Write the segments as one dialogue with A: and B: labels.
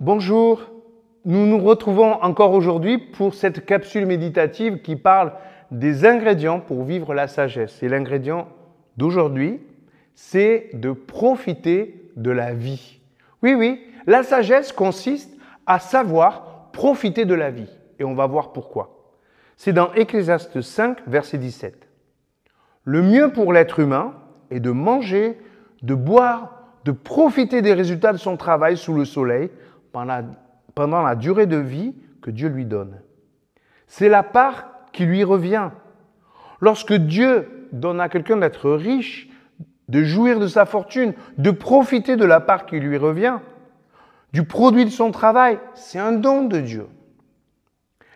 A: Bonjour, nous nous retrouvons encore aujourd'hui pour cette capsule méditative qui parle des ingrédients pour vivre la sagesse. Et l'ingrédient d'aujourd'hui, c'est de profiter de la vie. Oui, oui, la sagesse consiste à savoir profiter de la vie. Et on va voir pourquoi. C'est dans Ecclésiaste 5, verset 17. Le mieux pour l'être humain est de manger, de boire, de profiter des résultats de son travail sous le soleil pendant la durée de vie que Dieu lui donne. C'est la part qui lui revient. Lorsque Dieu donne à quelqu'un d'être riche, de jouir de sa fortune, de profiter de la part qui lui revient, du produit de son travail, c'est un don de Dieu.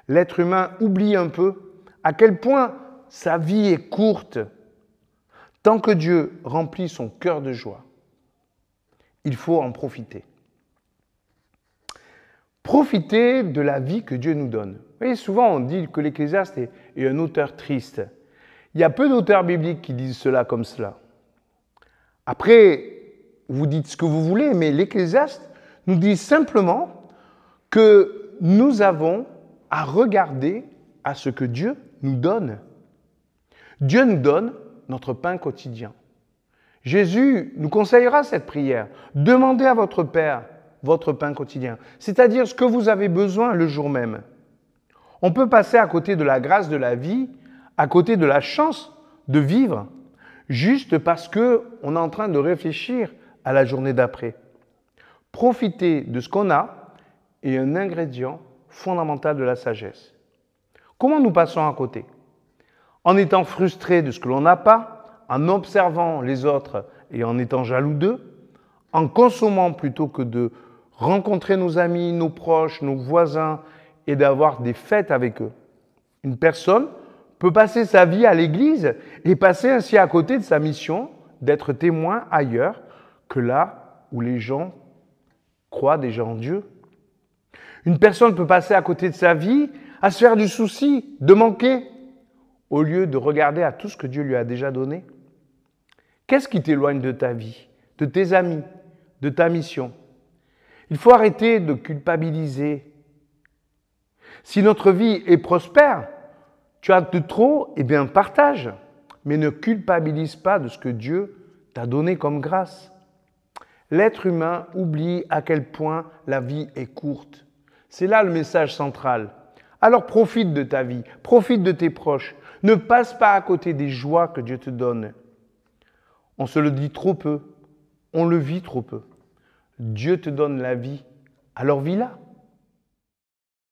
A: L'être humain oublie un peu à quel point sa vie est courte tant que Dieu remplit son cœur de joie. Il faut en profiter. Profiter de la vie que Dieu nous donne. Vous voyez, souvent on dit que l'Ecclésiaste est, un auteur triste. Il y a peu d'auteurs bibliques qui disent cela comme cela. Après, vous dites ce que vous voulez, mais l'Ecclésiaste nous dit simplement que nous avons à regarder à ce que Dieu nous donne. Dieu nous donne notre pain quotidien. Jésus nous conseillera cette prière. Demandez à votre Père votre pain quotidien, c'est-à-dire ce que vous avez besoin le jour même. On peut passer à côté de la grâce de la vie, à côté de la chance de vivre, juste parce que on est en train de réfléchir à la journée d'après. Profiter de ce qu'on a est un ingrédient fondamental de la sagesse. Comment nous passons à côté? En étant frustrés de ce que l'on n'a pas, en observant les autres et en étant jaloux d'eux, en consommant plutôt que de rencontrer nos amis, nos proches, nos voisins et d'avoir des fêtes avec eux. Une personne peut passer sa vie à l'église et passer ainsi à côté de sa mission d'être témoin ailleurs que là où les gens croient déjà en Dieu. Une personne peut passer à côté de sa vie à se faire du souci, de manquer, au lieu de regarder à tout ce que Dieu lui a déjà donné. Qu'est-ce qui t'éloigne de ta vie, de tes amis, de ta mission? Il faut arrêter de culpabiliser. Si notre vie est prospère, tu as de trop, eh bien partage, mais ne culpabilise pas de ce que Dieu t'a donné comme grâce. L'être humain oublie à quel point la vie est courte. C'est là le message central. Alors profite de ta vie, profite de tes proches. Ne passe pas à côté des joies que Dieu te donne. On se le dit trop peu, on le vit trop peu. Dieu te donne la vie, alors vis-la.